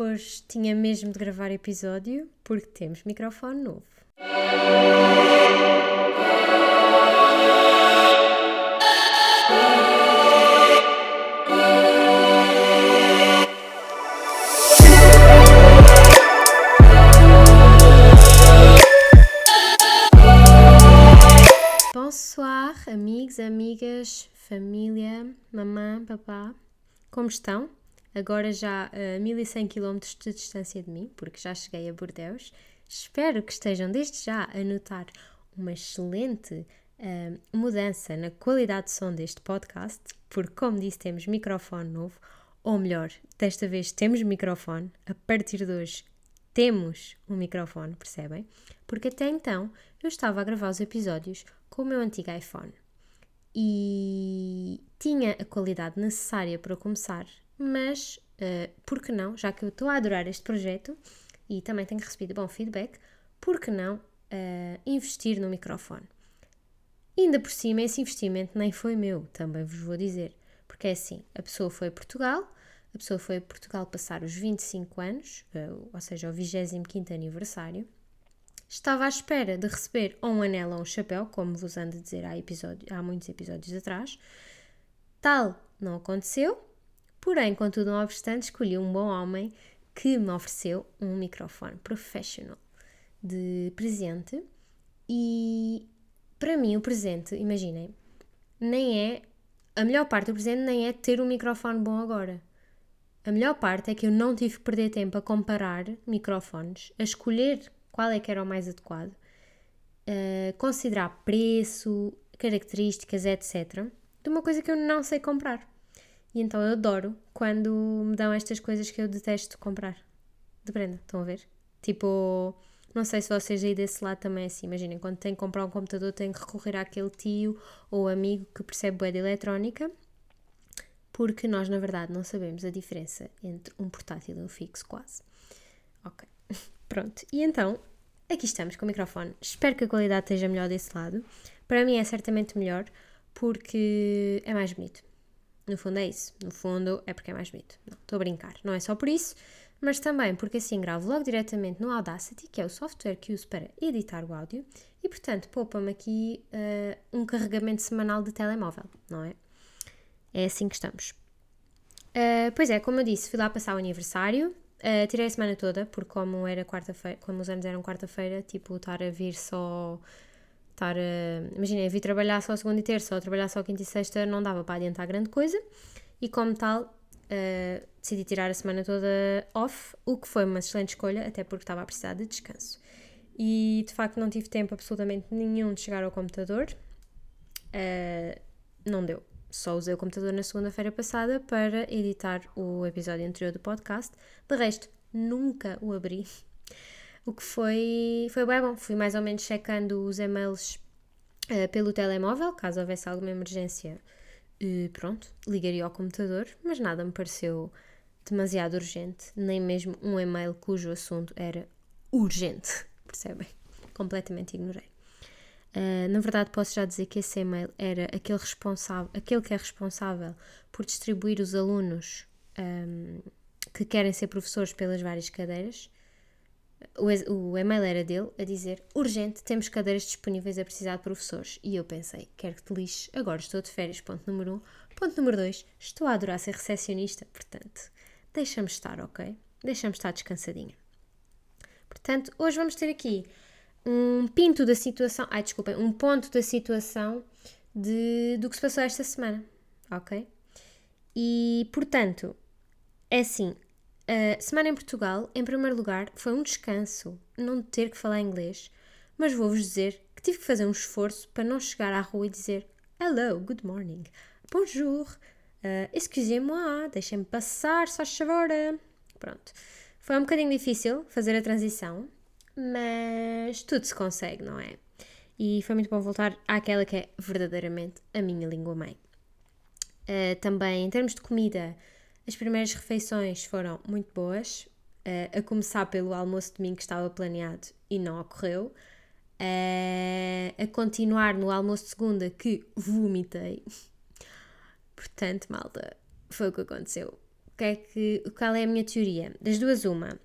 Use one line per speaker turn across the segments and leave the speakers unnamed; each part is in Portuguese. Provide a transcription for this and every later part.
Hoje tinha mesmo de gravar episódio porque temos microfone novo. Bonsoir, amigos, amigas, família, mamã, papá. Como estão? Agora já a 1100 km de distância de mim, porque já cheguei a Bordeus. Espero que estejam desde já a notar uma excelente uh, mudança na qualidade de som deste podcast, porque, como disse, temos microfone novo, ou melhor, desta vez temos microfone. A partir de hoje temos um microfone, percebem? Porque até então eu estava a gravar os episódios com o meu antigo iPhone e tinha a qualidade necessária para começar, mas uh, por que não, já que eu estou a adorar este projeto e também tenho recebido bom feedback, por que não uh, investir no microfone? ainda por cima, esse investimento nem foi meu, também vos vou dizer, porque é assim: a pessoa foi a Portugal, a pessoa foi a Portugal passar os 25 anos, uh, ou seja, o 25 aniversário Estava à espera de receber ou um anel ou um chapéu, como vos ando a dizer há, episódio, há muitos episódios atrás. Tal não aconteceu, porém, contudo, não obstante, escolhi um bom homem que me ofereceu um microfone professional de presente. E para mim, o presente, imaginem, nem é. A melhor parte do presente nem é ter um microfone bom agora. A melhor parte é que eu não tive que perder tempo a comparar microfones, a escolher qual é que era o mais adequado, uh, considerar preço, características, etc., de uma coisa que eu não sei comprar. E então eu adoro quando me dão estas coisas que eu detesto comprar. De prenda, estão a ver? Tipo, não sei se vocês aí desse lado também é assim. Imaginem, quando tem que comprar um computador, tem que recorrer àquele tio ou amigo que percebe bué de eletrónica, porque nós, na verdade, não sabemos a diferença entre um portátil e um fixo, quase. Ok. Pronto, e então, aqui estamos com o microfone. Espero que a qualidade esteja melhor desse lado. Para mim é certamente melhor porque é mais bonito. No fundo é isso. No fundo é porque é mais bonito. Não, estou a brincar. Não é só por isso, mas também porque assim gravo logo diretamente no Audacity, que é o software que uso para editar o áudio, e portanto poupa-me aqui uh, um carregamento semanal de telemóvel, não é? É assim que estamos. Uh, pois é, como eu disse, fui lá passar o aniversário, Uh, tirei a semana toda, porque como era quarta-feira, como os anos eram quarta-feira, tipo, estar a vir só. Estar a. Imaginem, vir trabalhar só segunda e terça ou trabalhar só quinta e sexta não dava para adiantar grande coisa. E como tal, uh, decidi tirar a semana toda off, o que foi uma excelente escolha, até porque estava a precisar de descanso. E de facto não tive tempo absolutamente nenhum de chegar ao computador. Uh, não deu. Só usei o computador na segunda-feira passada para editar o episódio anterior do podcast. De resto, nunca o abri. O que foi, foi bem bom. Fui mais ou menos checando os e-mails uh, pelo telemóvel, caso houvesse alguma emergência. Uh, pronto, ligaria ao computador, mas nada me pareceu demasiado urgente, nem mesmo um e-mail cujo assunto era urgente, percebem? Completamente ignorei. Uh, na verdade, posso já dizer que esse e-mail era aquele, responsável, aquele que é responsável por distribuir os alunos um, que querem ser professores pelas várias cadeiras. O, o, e-mail era dele a dizer: urgente, temos cadeiras disponíveis a precisar de professores. E eu pensei: quero que te lixe, agora estou de férias. Ponto número um. Ponto número dois: estou a adorar ser recepcionista, portanto, deixa-me estar, ok? Deixa-me estar descansadinha. Portanto, hoje vamos ter aqui um pinto da situação, ai desculpem, um ponto da situação de, do que se passou esta semana, ok? E portanto, é assim, a semana em Portugal, em primeiro lugar, foi um descanso não ter que falar inglês, mas vou-vos dizer que tive que fazer um esforço para não chegar à rua e dizer Hello, good morning, bonjour, uh, excusez-moi, deixem-me passar, só favor. Pronto. Foi um bocadinho difícil fazer a transição, mas tudo se consegue, não é? E foi muito bom voltar àquela que é verdadeiramente a minha língua mãe. Uh, também, em termos de comida, as primeiras refeições foram muito boas, uh, a começar pelo almoço de domingo que estava planeado e não ocorreu, uh, a continuar no almoço de segunda que vomitei. Portanto, malta, foi o que aconteceu. que é que, qual é a minha teoria? Das duas, uma.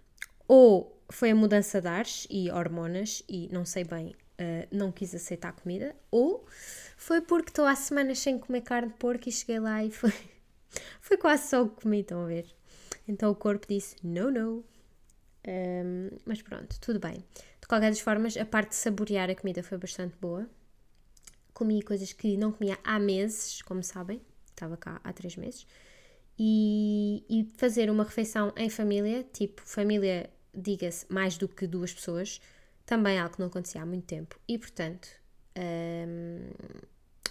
Ou foi a mudança de ares e hormonas e não sei bem, uh, não quis aceitar a comida, ou foi porque estou há semanas sem comer carne de porco e cheguei lá e foi, foi quase só o que comi, estão a ver? Então o corpo disse, no, no. Um, mas pronto, tudo bem. De qualquer das formas, a parte de saborear a comida foi bastante boa. Comi coisas que não comia há meses, como sabem, estava cá há três meses. E, e fazer uma refeição em família, tipo família, diga-se, mais do que duas pessoas, também é algo que não acontecia há muito tempo. E portanto, um,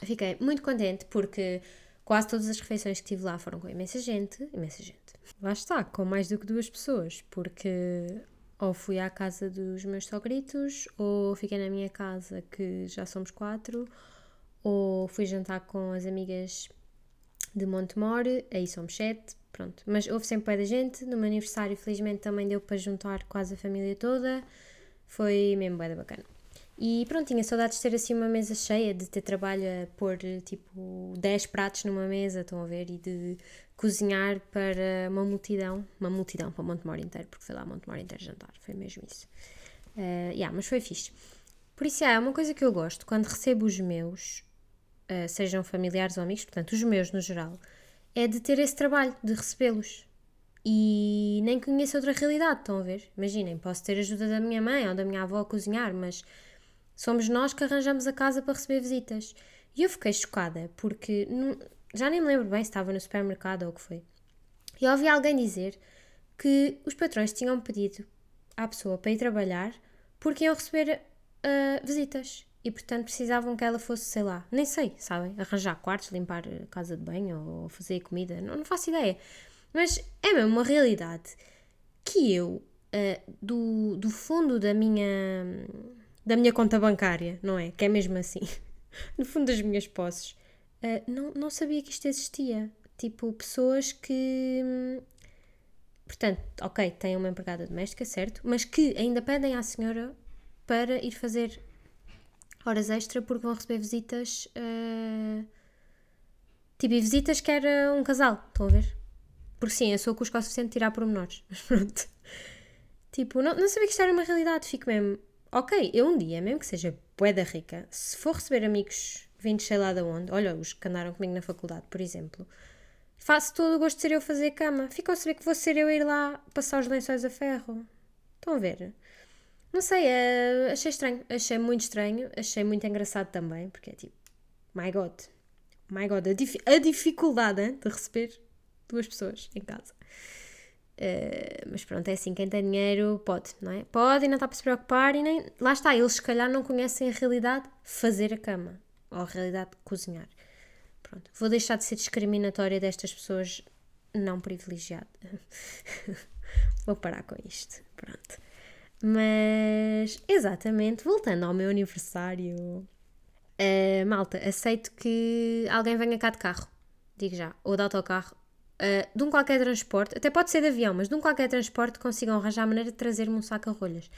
fiquei muito contente porque quase todas as refeições que tive lá foram com imensa gente, imensa gente. Lá está, com mais do que duas pessoas, porque ou fui à casa dos meus sogritos, ou fiquei na minha casa, que já somos quatro, ou fui jantar com as amigas de Montemor, aí somos sete, pronto. Mas houve sempre pé da gente, no meu aniversário felizmente também deu para juntar quase a família toda, foi mesmo bem bacana. E pronto, tinha saudades de ter assim uma mesa cheia, de ter trabalho a pôr tipo 10 pratos numa mesa, estão a ver, e de cozinhar para uma multidão, uma multidão para Montemor inteiro, porque foi lá Montemor inteiro jantar, foi mesmo isso. Uh, yeah, mas foi fixe. Por isso, é uma coisa que eu gosto, quando recebo os meus, uh, sejam familiares ou amigos, portanto, os meus no geral, é de ter esse trabalho, de recebê-los. E nem conheço outra realidade, estão a ver? Imaginem, posso ter ajuda da minha mãe ou da minha avó a cozinhar, mas somos nós que arranjamos a casa para receber visitas. E eu fiquei chocada, porque não, já nem me lembro bem se estava no supermercado ou o que foi. E ouvi alguém dizer que os patrões tinham pedido à pessoa para ir trabalhar porque iam receber uh, visitas e portanto precisavam que ela fosse, sei lá, nem sei, sabem? Arranjar quartos, limpar casa de banho ou fazer comida, não, não faço ideia. Mas é mesmo uma realidade que eu, uh, do, do fundo da minha, da minha conta bancária, não é? Que é mesmo assim, no fundo das minhas posses, uh, não, não sabia que isto existia. Tipo, pessoas que. Portanto, ok, têm uma empregada doméstica, certo? Mas que ainda pedem à senhora para ir fazer horas extra porque vão receber visitas. Uh, tipo, e visitas que era um casal, estão a ver? Porque sim, eu sou cusco o suficiente de tirar pormenores, mas pronto. Tipo, não, não sabia que isto era uma realidade, fico mesmo. Ok, eu um dia, mesmo que seja poeda rica, se for receber amigos vindos sei lá de onde, olha, os que andaram comigo na faculdade, por exemplo, faço todo o gosto de ser eu fazer cama. Ficam a saber que vou ser eu ir lá passar os lençóis a ferro. Estão a ver? Não sei, uh, achei estranho, achei muito estranho, achei muito engraçado também, porque é tipo, my god, my god, a, dif a dificuldade hein, de receber duas pessoas em casa. Uh, mas pronto, é assim, quem tem dinheiro pode, não é? Pode e não está para se preocupar e nem. Lá está, eles se calhar não conhecem a realidade fazer a cama, ou a realidade de cozinhar. Pronto, vou deixar de ser discriminatória destas pessoas não privilegiadas. vou parar com isto, pronto. Mas, exatamente, voltando ao meu aniversário, uh, malta, aceito que alguém venha cá de carro, digo já, ou de autocarro, uh, de um qualquer transporte, até pode ser de avião, mas de um qualquer transporte consigam arranjar a maneira de trazer-me um saco a rolhas.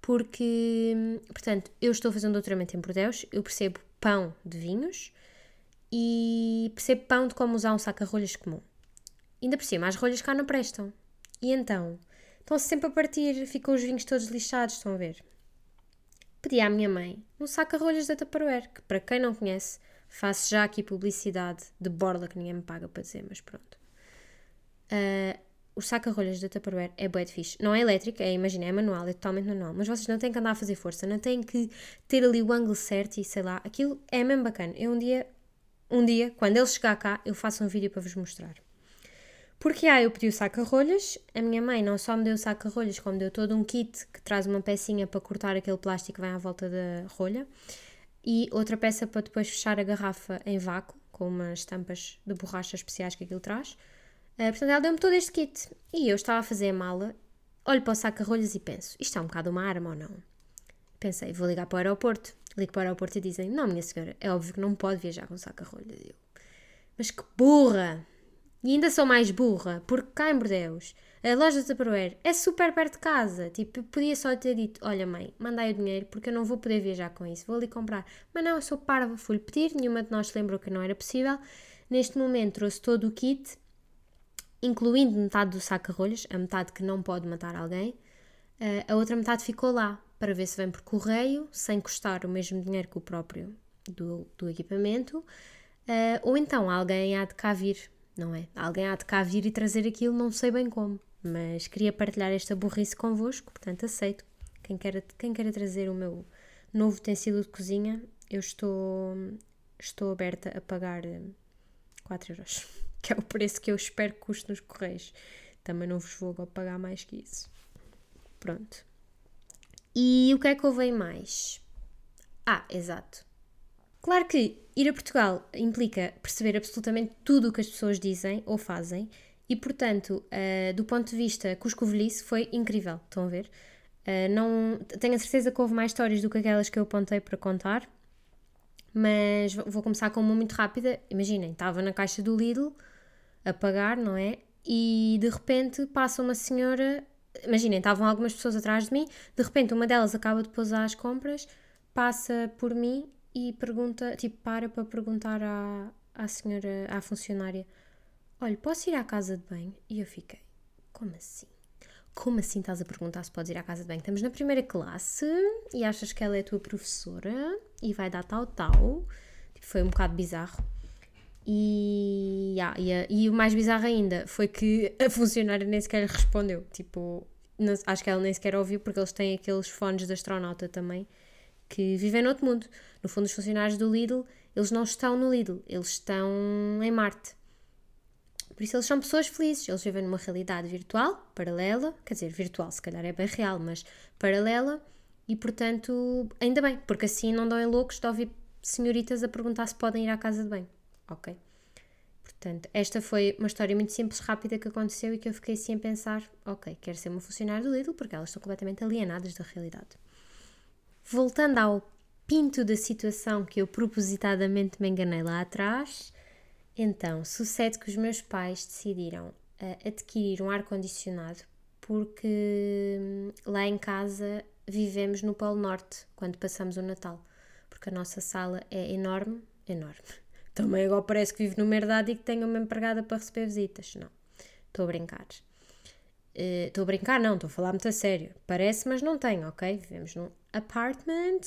Porque, portanto, eu estou fazendo doutoramento em Bordeus, eu percebo pão de vinhos e percebo pão de como usar um saco a rolhas comum. Ainda por cima, as rolhas cá não prestam. E então, Estão-se sempre a partir, ficam os vinhos todos lixados, estão a ver? Pedi à minha mãe um saca-rolhas da Tupperware, que para quem não conhece, faço já aqui publicidade de borla que ninguém me paga para dizer, mas pronto. Uh, o saca-rolhas da Tupperware é bué de. Não é elétrico, é, imagina, é manual, é totalmente manual. Mas vocês não têm que andar a fazer força, não têm que ter ali o ângulo certo e sei lá. Aquilo é mesmo bacana. Eu um dia, um dia, quando ele chegar cá, eu faço um vídeo para vos mostrar. Porque ah, eu pedi o saca-rolhas, a minha mãe não só me deu o saca-rolhas, como deu todo um kit que traz uma pecinha para cortar aquele plástico que vem à volta da rolha e outra peça para depois fechar a garrafa em vácuo, com umas estampas de borracha especiais que aquilo traz. Uh, portanto, ela deu-me todo este kit e eu estava a fazer a mala, olho para o saca-rolhas e penso: isto é um bocado uma arma ou não? Pensei, vou ligar para o aeroporto. Ligo para o aeroporto e dizem: Não, minha senhora, é óbvio que não pode viajar com saca-rolhas. Mas que burra! E ainda sou mais burra, porque cá em Bordeus, a loja de Tupperware é super perto de casa. Tipo, eu podia só ter dito: Olha, mãe, mandai o dinheiro porque eu não vou poder viajar com isso, vou ali comprar. Mas não, eu sou parva, fui-lhe pedir, nenhuma de nós lembrou que não era possível. Neste momento trouxe todo o kit incluindo metade do saca-rolhas, a metade que não pode matar alguém, uh, a outra metade ficou lá para ver se vem por correio, sem custar o mesmo dinheiro que o próprio do, do equipamento, uh, ou então alguém há de cá vir, não é? Alguém há de cá vir e trazer aquilo, não sei bem como, mas queria partilhar esta burrice convosco, portanto aceito. Quem quer, quem quer trazer o meu novo utensílio de cozinha, eu estou, estou aberta a pagar 4 euros, que é o preço que eu espero que custe nos correios. Também não vos vou pagar mais que isso. Pronto. E o que é que houve mais? Ah, exato. Claro que ir a Portugal implica perceber absolutamente tudo o que as pessoas dizem ou fazem e, portanto, uh, do ponto de vista cuscovelhice, foi incrível. Estão a ver? Uh, não, tenho a certeza que houve mais histórias do que aquelas que eu apontei para contar, mas vou começar com uma muito rápida. Imaginem, estava na caixa do Lidl a pagar, não é? E de repente passa uma senhora. Imaginem, estavam algumas pessoas atrás de mim, de repente uma delas acaba de pousar as compras, passa por mim e pergunta, tipo, para para perguntar à, à senhora, à funcionária: Olha, posso ir à casa de banho? E eu fiquei: Como assim? Como assim estás a perguntar se podes ir à casa de banho? Estamos na primeira classe e achas que ela é a tua professora e vai dar tal, tal. Tipo, foi um bocado bizarro. E, yeah, yeah, e o mais bizarro ainda foi que a funcionária nem sequer respondeu. Tipo, não, acho que ela nem sequer ouviu porque eles têm aqueles fones de astronauta também que vivem noutro mundo. No fundo, os funcionários do Lidl, eles não estão no Lidl, eles estão em Marte. Por isso, eles são pessoas felizes, eles vivem numa realidade virtual, paralela, quer dizer, virtual, se calhar é bem real, mas paralela, e portanto, ainda bem, porque assim não dão em loucos de ouvir senhoritas a perguntar se podem ir à casa de banho. Ok? Portanto, esta foi uma história muito simples, rápida que aconteceu e que eu fiquei assim a pensar: ok, quero ser uma funcionária do Lidl porque elas estão completamente alienadas da realidade. Voltando ao pinto da situação que eu propositadamente me enganei lá atrás, então sucede que os meus pais decidiram uh, adquirir um ar-condicionado porque hum, lá em casa vivemos no Polo Norte quando passamos o Natal, porque a nossa sala é enorme, enorme. Também agora parece que vivo numa herdade e que tenho uma empregada para receber visitas. Não, estou a brincar. Eh, estou uh, a brincar, não, estou a falar muito a sério. Parece, mas não tenho, ok? Vivemos num apartment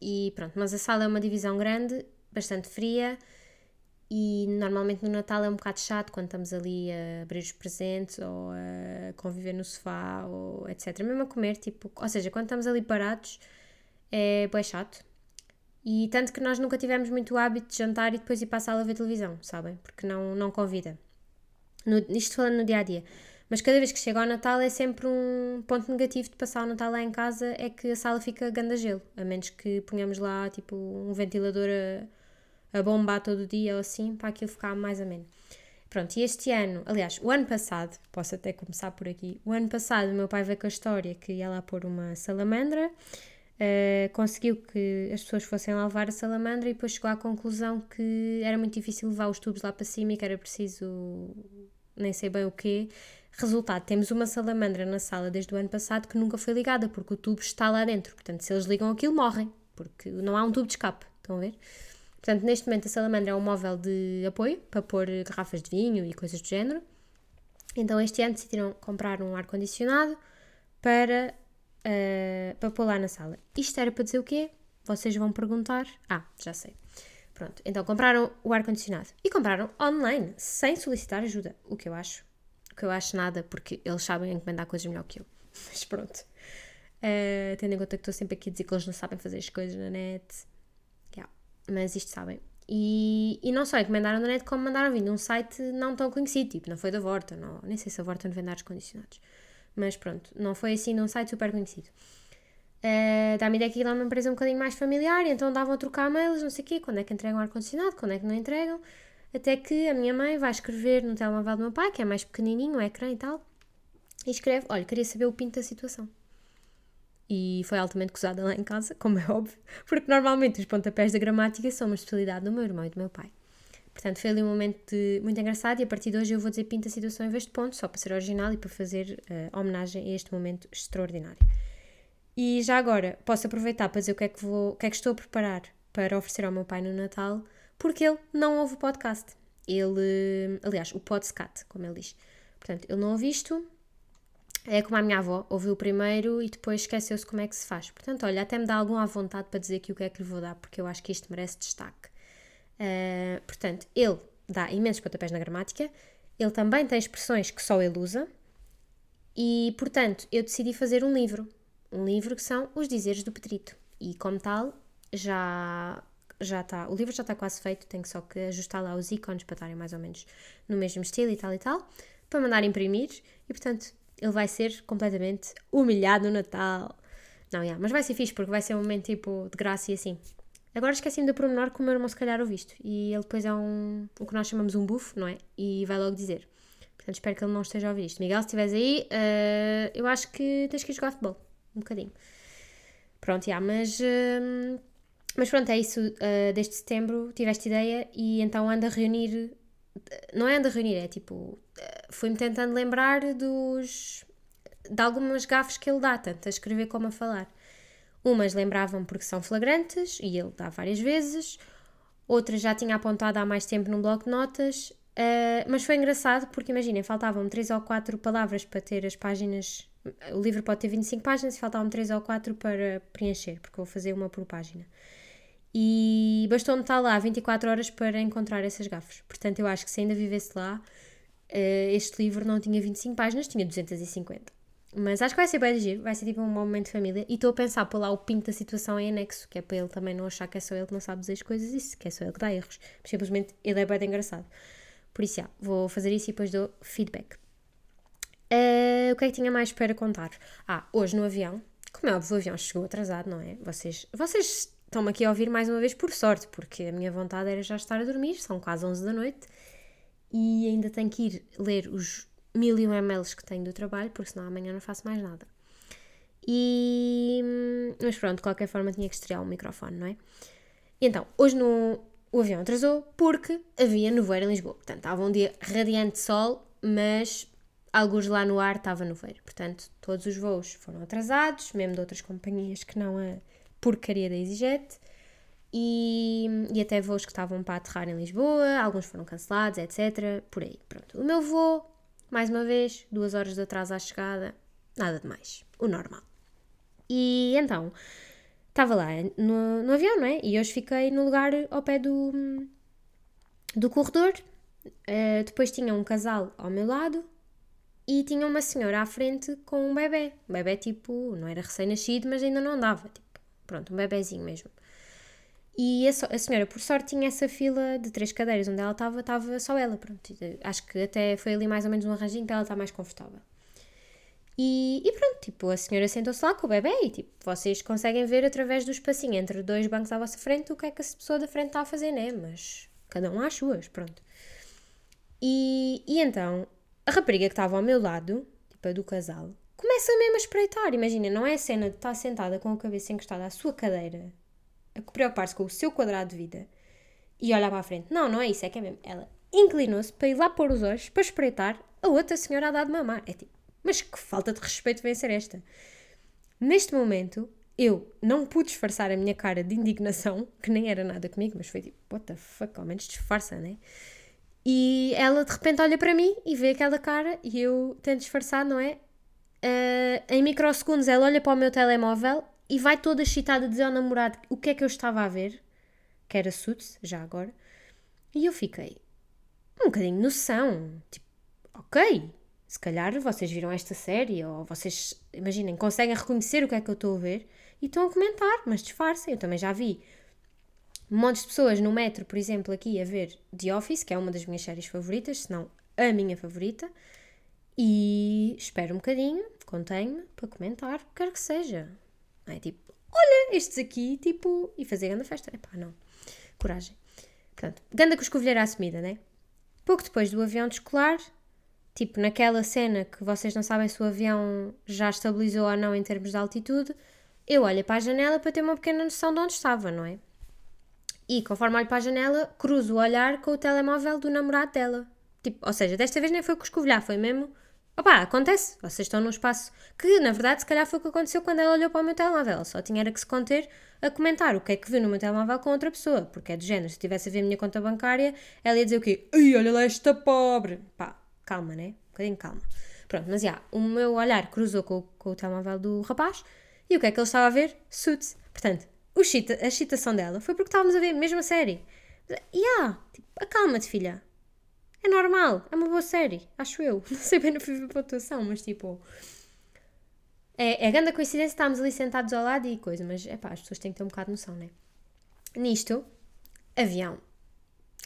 e pronto, mas a sala é uma divisão grande, bastante fria e normalmente no Natal é um bocado chato quando estamos ali a abrir os presentes ou a conviver no sofá ou etc. Mesmo a comer, tipo, ou seja, quando estamos ali parados é bem chato. E tanto que nós nunca tivemos muito hábito de jantar e depois ir para a sala ver televisão, sabem? Porque não, não convida. No, isto falando no dia a dia. Mas cada vez que chega ao Natal é sempre um ponto negativo de passar o Natal lá em casa é que a sala fica ganda gelo, a menos que ponhamos lá tipo um ventilador a, a bombar todo dia ou assim para aquilo ficar mais ameno. Pronto, e este ano, aliás, o ano passado, posso até começar por aqui, o ano passado o meu pai veio com a história que ia lá pôr uma salamandra, uh, conseguiu que as pessoas fossem lá levar a salamandra e depois chegou à conclusão que era muito difícil levar os tubos lá para cima e que era preciso nem sei bem o quê, Resultado, temos uma salamandra na sala desde o ano passado que nunca foi ligada, porque o tubo está lá dentro. Portanto, se eles ligam aquilo, morrem, porque não há um tubo de escape. Estão a ver? Portanto, neste momento a salamandra é um móvel de apoio para pôr garrafas de vinho e coisas do género. Então, este ano decidiram comprar um ar-condicionado para, uh, para pôr lá na sala. Isto era para dizer o quê? Vocês vão perguntar. Ah, já sei. Pronto, então compraram o ar-condicionado e compraram online, sem solicitar ajuda, o que eu acho que eu acho nada, porque eles sabem encomendar coisas melhor que eu. Mas pronto. Uh, tendo em conta que estou sempre aqui a dizer que eles não sabem fazer as coisas na net. Yeah. Mas isto sabem. E, e não só encomendaram na net, como mandaram vir de um site não tão conhecido, tipo, não foi da Vorta, não, nem sei se a Vorta não vende ares condicionados. Mas pronto, não foi assim num site super conhecido. Uh, Dá-me ideia que aquilo é uma empresa um bocadinho mais familiar, então davam a trocar mails, não sei o quê, quando é que entregam ar-condicionado, quando é que não entregam. Até que a minha mãe vai escrever no telemóvel do meu pai, que é mais pequenininho, o ecrã e tal, e escreve: Olha, queria saber o pinto da situação. E foi altamente gozada lá em casa, como é óbvio, porque normalmente os pontapés da gramática são uma especialidade do meu irmão e do meu pai. Portanto, foi ali um momento de, muito engraçado e a partir de hoje eu vou dizer pinta a situação em vez de ponto, só para ser original e para fazer uh, homenagem a este momento extraordinário. E já agora, posso aproveitar para dizer o que é que, vou, o que, é que estou a preparar para oferecer ao meu pai no Natal porque ele não ouve o podcast. Ele, aliás, o podcast, como ele diz. Portanto, ele não ouviu isto, é como a minha avó, ouviu primeiro e depois esqueceu-se como é que se faz. Portanto, olha, até me dá alguma vontade para dizer aqui o que é que lhe vou dar, porque eu acho que isto merece destaque. Uh, portanto, ele dá imensos pontapés na gramática, ele também tem expressões que só ele usa, e, portanto, eu decidi fazer um livro. Um livro que são Os Dizeres do Pedrito. E, como tal, já já está, o livro já está quase feito, tenho só que ajustar lá os ícones para estarem mais ou menos no mesmo estilo e tal e tal, para mandar imprimir e portanto ele vai ser completamente humilhado no Natal. Não, yeah, mas vai ser fixe porque vai ser um momento tipo de graça e assim. Agora esqueci-me do pormenor que o meu irmão se calhar ouviu isto e ele depois é um, o que nós chamamos um buff, não é? E vai logo dizer. Portanto, espero que ele não esteja a ouvir isto. Miguel, se estiveres aí, uh, eu acho que tens que ir jogar futebol. Um bocadinho. Pronto, já, mas. Uh, mas pronto, é isso. Uh, desde setembro tive esta ideia e então ando a reunir. Não é ando a reunir, é tipo. Fui-me tentando lembrar dos. de algumas gafes que ele dá, tanto a escrever como a falar. Umas lembravam porque são flagrantes e ele dá várias vezes. Outras já tinha apontado há mais tempo num bloco de notas. Uh, mas foi engraçado porque, imaginem, faltavam 3 ou 4 palavras para ter as páginas. O livro pode ter 25 páginas e faltavam 3 ou 4 para preencher, porque eu vou fazer uma por página. E bastou-me estar lá 24 horas para encontrar essas gafas. Portanto, eu acho que se ainda vivesse lá, uh, este livro não tinha 25 páginas, tinha 250. Mas acho que vai ser bem giro, vai ser tipo um momento de família. E estou a pensar por lá o pinto da situação em anexo, que é para ele também não achar que é só ele que não sabe dizer as coisas, isso, que é só ele que dá erros. Simplesmente ele é bem engraçado. Por isso, já, vou fazer isso e depois dou feedback. Uh, o que é que tinha mais para contar? Ah, hoje no avião, como é óbvio, o avião chegou atrasado, não é? Vocês, vocês estão-me aqui a ouvir mais uma vez por sorte, porque a minha vontade era já estar a dormir, são quase 11 da noite e ainda tenho que ir ler os mil e um ml que tenho do trabalho, porque senão amanhã não faço mais nada. E. Mas pronto, de qualquer forma tinha que estrear o microfone, não é? Então, hoje no, o avião atrasou porque havia nevoeiro em Lisboa. Portanto, estava um dia radiante de sol, mas alguns lá no ar estava nevoeiro. Portanto, todos os voos foram atrasados, mesmo de outras companhias que não a porcaria da EasyJet. E, e até voos que estavam para aterrar em Lisboa, alguns foram cancelados, etc. Por aí, pronto. O meu voo, mais uma vez, duas horas de atraso à chegada, nada de mais, o normal. E então, estava lá no, no avião, não é? E hoje fiquei no lugar ao pé do, do corredor. Uh, depois tinha um casal ao meu lado e tinha uma senhora à frente com um bebê. Um bebê tipo, não era recém-nascido, mas ainda não andava. Tipo, Pronto, um bebezinho mesmo. E a, senhora, por sorte, tinha essa fila de três cadeiras onde ela estava, estava só ela. Pronto, acho que até foi ali mais ou menos um arranjinho para ela estar mais confortável. E, e pronto, tipo, a senhora sentou-se lá com o bebê e tipo, vocês conseguem ver através do espacinho entre dois bancos à vossa frente o que é que a pessoa da frente está a fazer, né? Mas cada um às suas, pronto. E, e então, a rapariga que estava ao meu lado, tipo a do casal, começa mesmo a espreitar. Imagina, não é a cena de estar sentada com a cabeça encostada à sua cadeira, a preocupar-se com o seu quadrado de vida e olhar para a frente. Não, não é isso, é que é mesmo. Ela inclinou-se para ir lá pôr os olhos para espreitar a outra senhora a dar de mamar. É tipo, mas que falta de respeito vem ser esta? Neste momento, eu não pude disfarçar a minha cara de indignação, que nem era nada comigo, mas foi tipo, what the fuck, ao menos disfarça, né? E ela de repente olha para mim e vê aquela cara e eu tento disfarçar, não é? Uh, em microsegundos ela olha para o meu telemóvel e vai toda excitada dizer ao namorado o que é que eu estava a ver, que era Suits, já agora, e eu fiquei um bocadinho noção, tipo, ok, se calhar vocês viram esta série, ou vocês, imaginem, conseguem reconhecer o que é que eu estou a ver e estão a comentar, mas disfarcem, eu também já vi montes de pessoas no metro, por exemplo, aqui a ver The Office, que é uma das minhas séries favoritas, se não a minha favorita, e espero um bocadinho, contenho-me para comentar quer que seja. Não é tipo, olha, estes aqui, tipo, e fazer grande festa. Epá, não. Coragem. Portanto, ganda coscovilheira assumida, né? Pouco depois do avião descolar, tipo, naquela cena que vocês não sabem se o avião já estabilizou ou não em termos de altitude, eu olho para a janela para ter uma pequena noção de onde estava, não é? E conforme olho para a janela, cruzo o olhar com o telemóvel do namorado dela. Tipo, ou seja, desta vez nem foi coscovilhar, foi mesmo Opá, acontece. Vocês estão num espaço que, na verdade, se calhar foi o que aconteceu quando ela olhou para o meu telemóvel. Só tinha era que se conter a comentar o que é que viu no meu telemóvel com outra pessoa. Porque é do género, se estivesse a ver a minha conta bancária, ela ia dizer o quê? Ai, olha lá esta pobre. Pá, calma, né? bocadinho de calma. Pronto, mas já, o meu olhar cruzou com, com o telemóvel do rapaz e o que é que ele estava a ver? Suits. Portanto, chita, a excitação dela foi porque estávamos a ver a mesma série. E yeah, tipo, acalma-te, filha. É normal, é uma boa série, acho eu. Não sei bem, não fui ver a pontuação, mas tipo. É, é grande a coincidência, estávamos ali sentados ao lado e coisa, mas é pá, as pessoas têm que ter um bocado de noção, né? Nisto, avião.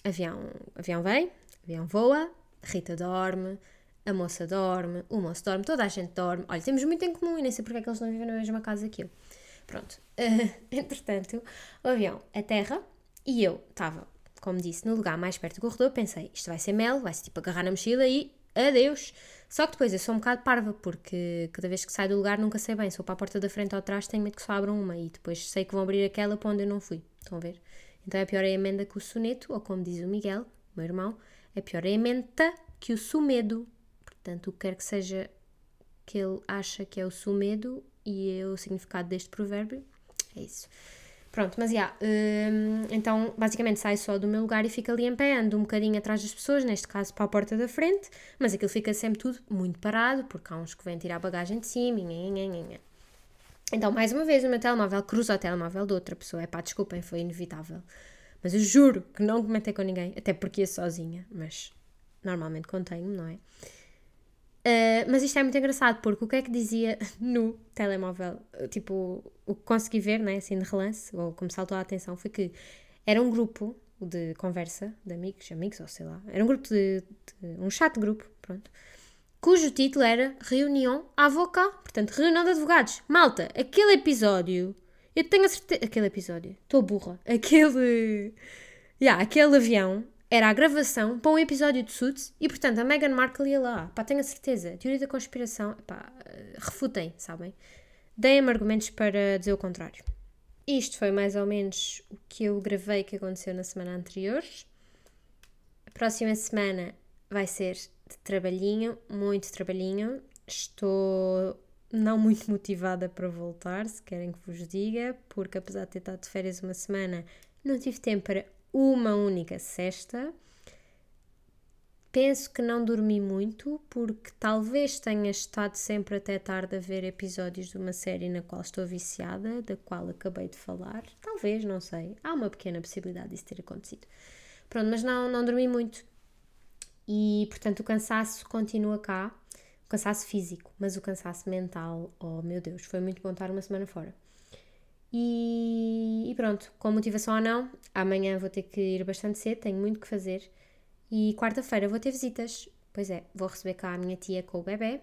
Avião, avião vem, avião voa, Rita dorme, a moça dorme, o moço dorme, toda a gente dorme. Olha, temos muito em comum e nem sei porque é que eles não vivem na mesma casa que eu. Pronto. Uh, entretanto, o avião aterra e eu estava, como disse, no lugar mais perto do corredor. Pensei, isto vai ser mel, vai ser tipo agarrar na mochila e adeus. Só que depois eu sou um bocado parva, porque cada vez que saio do lugar nunca sei bem. Se vou para a porta da frente ou atrás, tenho medo que só abram uma e depois sei que vão abrir aquela para onde eu não fui. Estão a ver? Então é pior a emenda que o soneto, ou como diz o Miguel, meu irmão, é pior a emenda que o sumedo. Portanto, o que quer que seja que ele acha que é o sumedo e é o significado deste provérbio, é isso. Pronto, mas já, hum, então basicamente saio só do meu lugar e fico ali em pé, ando um bocadinho atrás das pessoas, neste caso para a porta da frente, mas aquilo fica sempre tudo muito parado, porque há uns que vêm tirar a bagagem de cima, e. Então, mais uma vez, o meu telemóvel cruza o telemóvel de outra pessoa. É pá, desculpem, foi inevitável. Mas eu juro que não comentei com ninguém, até porque ia sozinha, mas normalmente contenho, não é? Uh, mas isto é muito engraçado porque o que é que dizia no telemóvel, tipo, o que consegui ver, né, assim de relance, ou como saltou a atenção, foi que era um grupo de conversa de amigos, amigos, ou sei lá, era um grupo de, de um chat grupo, pronto, cujo título era Reunião Avocat, portanto, reunião de advogados. Malta, aquele episódio, eu tenho a certeza, aquele episódio, estou burra, aquele, yeah, aquele avião era a gravação para um episódio de Suits e, portanto, a Meghan Markle ia lá. Pá, tenho a certeza. Teoria da conspiração, pá, refutem, sabem? Deem-me argumentos para dizer o contrário. Isto foi mais ou menos o que eu gravei que aconteceu na semana anterior. A próxima semana vai ser de trabalhinho, muito trabalhinho. Estou não muito motivada para voltar, se querem que vos diga, porque apesar de ter estado de férias uma semana, não tive tempo para uma única cesta. Penso que não dormi muito, porque talvez tenha estado sempre até tarde a ver episódios de uma série na qual estou viciada, da qual acabei de falar. Talvez, não sei. Há uma pequena possibilidade disso ter acontecido. Pronto, mas não, não dormi muito. E, portanto, o cansaço continua cá. O cansaço físico, mas o cansaço mental, oh meu Deus, foi muito bom estar uma semana fora. E, e, pronto, com motivação ou não, amanhã vou ter que ir bastante cedo, tenho muito que fazer. E quarta-feira vou ter visitas. Pois é, vou receber cá a minha tia com o bebê.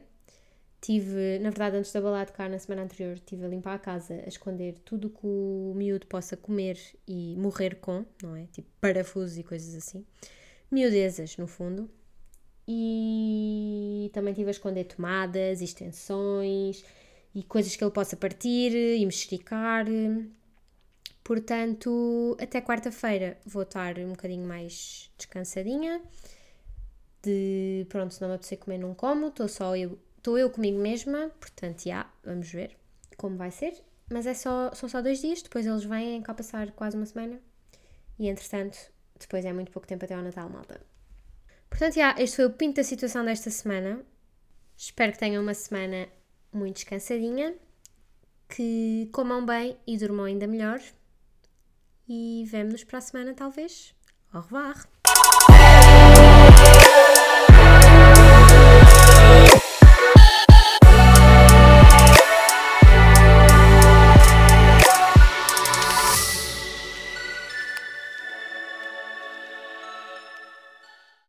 Tive, na verdade, antes da balada cá na semana anterior, estive a limpar a casa, a esconder tudo que o miúdo possa comer e morrer com, não é? Tipo parafusos e coisas assim. Miudezas, no fundo. E também estive a esconder tomadas, extensões e coisas que ele possa partir e mexericar. Portanto, até quarta-feira vou estar um bocadinho mais descansadinha. De pronto, se não me apetecer comer, não como. Estou só eu, estou eu comigo mesma. Portanto, já, vamos ver como vai ser. Mas é só, são só dois dias, depois eles vêm cá passar quase uma semana. E entretanto, depois é muito pouco tempo até ao Natal, malta. Portanto, já, este foi o pinto da situação desta semana. Espero que tenham uma semana muito descansadinha, que comam bem e durmam ainda melhor. E vemo-nos para a semana, talvez. Au revoir!